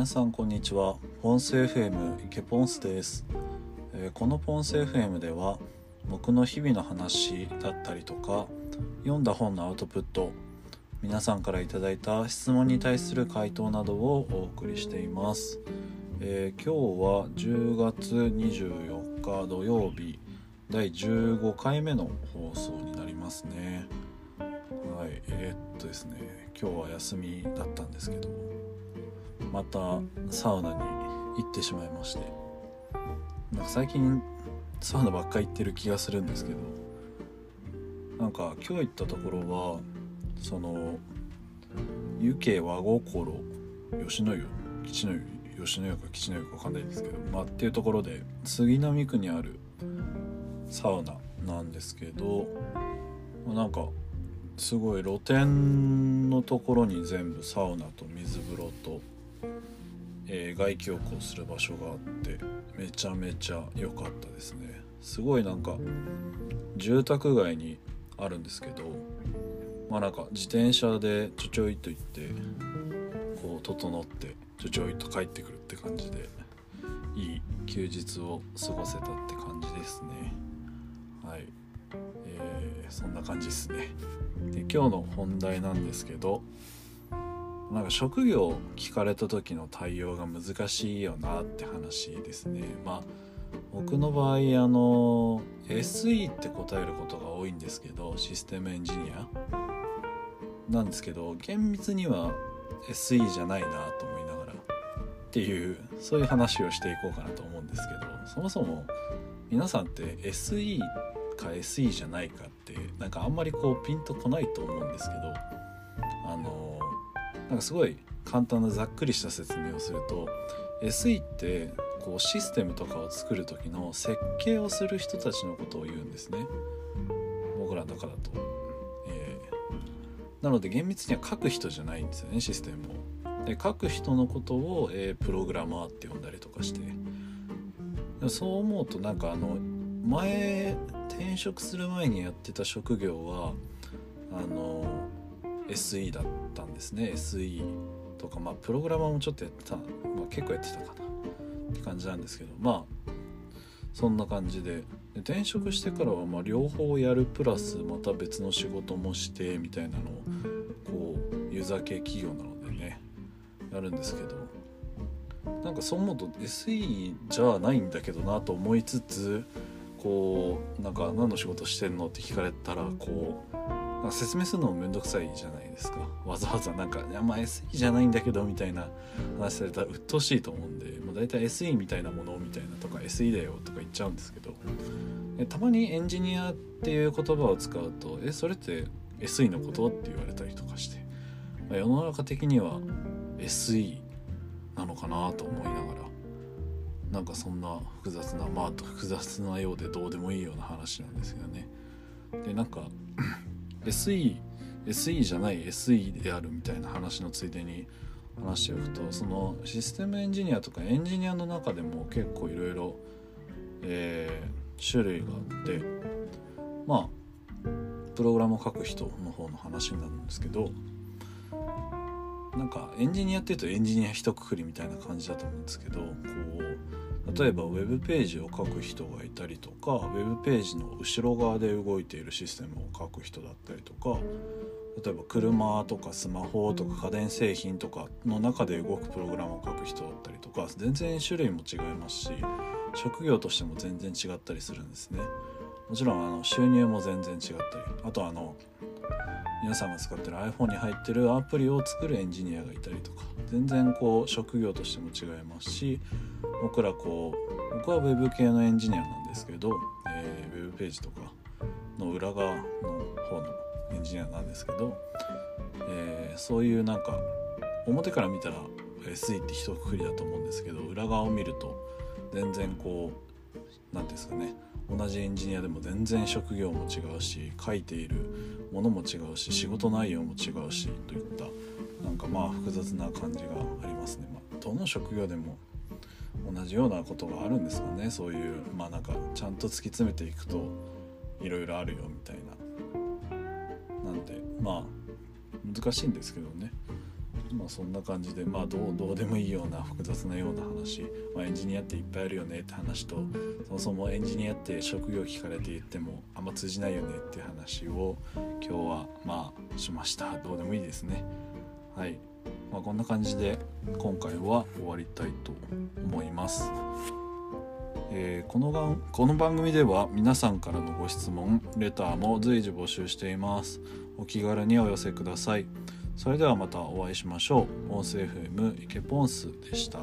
皆さんこんにちは。ポンス FM イケポンスです、えー、このポンス FM では僕の日々の話だったりとか読んだ本のアウトプット皆さんから頂いた質問に対する回答などをお送りしています、えー、今日は10月24日土曜日第15回目の放送になりますね。はいえー、っとですね今日は休みだったんですけども。またサウナに行ってしまいまして。なんか最近サウナばっか行ってる気がするんですけど。なんか今日行ったところはその湯家和心吉野湯吉野湯吉野湯か吉野湯か分かんないですけどまあっていうところで杉並区にあるサウナなんですけどなんかすごい露天のところに全部サウナと水風呂とえー、外気浴をする場所があってめちゃめちゃ良かったですね。すごいなんか住宅街にあるんですけどまあなんか自転車でちょちょいと行ってこう整ってちょちょいと帰ってくるって感じでいい休日を過ごせたって感じですね。はい。えー、そんな感じですね。で今日の本題なんですけどなんか職業聞かれた時の対応が難しいよなって話ですね。まあ僕の場合あの SE って答えることが多いんですけどシステムエンジニア。なんですけど厳密には SE じゃないなと思いながらっていうそういう話をしていこうかなと思うんですけどそもそも皆さんって SE か SE じゃないかってなんかあんまりこうピンとこないと思うんですけどあのなんかすごい簡単なざっくりした説明をすると SE ってこうシステムとかを作る時の設計をする人たちのことを言うんですね。僕らだからと、えー、なので厳密には書く人じゃないんですよねシステムを。で書く人のことを、えー、プログラマーって呼んだりとかして。そう思うとなんかあの前転職する前にやってた職業はあの SE だったんですね。SE とかまあプログラマーもちょっとやってた、まあ、結構やってたかな。って感じなんですけどまあそんな感じで。で転職してからはま両方やるプラスまた別の仕事もしてみたいなのをこうユーザー系企業なのでねやるんですけど。なんかそう思うと SE じゃないんだけどなと思いつつこうなんか何の仕事してんのって聞かれたらこう説明するのもめんどくさいじゃないですかわざわざなんか「いやまあ SE じゃないんだけど」みたいな話されたら鬱陶しいと思うんでもう大体 SE みたいなものみたいなとか SE だよとか言っちゃうんですけどたまにエンジニアっていう言葉を使うと「えそれって SE のこと?」って言われたりとかして、まあ、世の中的には SE なのかなと思いながらなんかそんな複雑なまあ複雑なようでどうでもいいような話なんですよね。でなんか SE SE じゃない SE であるみたいな話のついでに話しておくとそのシステムエンジニアとかエンジニアの中でも結構いろいろ種類があってまあプログラムを書く人の方の話になるんですけどなんかエンジニアっていうとエンジニア一括りみたいな感じだと思うんですけどこう例えば web ページを書く人がいたりとか web ページの後ろ側で動いているシステムを書く人だったりとか例えば車とかスマホとか家電製品とかの中で動くプログラムを書く人だったりとか全然種類も違いますし職業としても全然違ったりするんですね。もちろんあの収入も全然違ったりあとあの皆さんが使ってる iPhone に入ってるアプリを作るエンジニアがいたりとか全然こう職業としても違いますし僕らこう僕は Web 系のエンジニアなんですけど、えー、Web ページとかの裏側の方のエンジニアなんですけど、えー、そういうなんか表から見たら SE って一括りだと思うんですけど裏側を見ると全然こう何ていうんですかね同じエンジニアでも全然職業も違うし書いているものも違うし仕事内容も違うしといったなんかまあ複雑な感じがありますね。まあ、どの職業でも同じようなことがあるんですかね。そういうまあなんかちゃんと突き詰めていくといろいろあるよみたいな。なんでまあ難しいんですけどね。まあそんな感じでまあどうどうでもいいような複雑なような話、まあ、エンジニアっていっぱいあるよねって話とそもそもエンジニアって職業聞かれて言ってもあんま通じないよねって話を今日はまあしました。どうでもいいですね。はい、まあ、こんな感じで今回は終わりたいと思います。えー、このがこの番組では皆さんからのご質問レターも随時募集しています。お気軽にお寄せくださいそれではまたお会いしましょう。音声 FM イケポンスでした。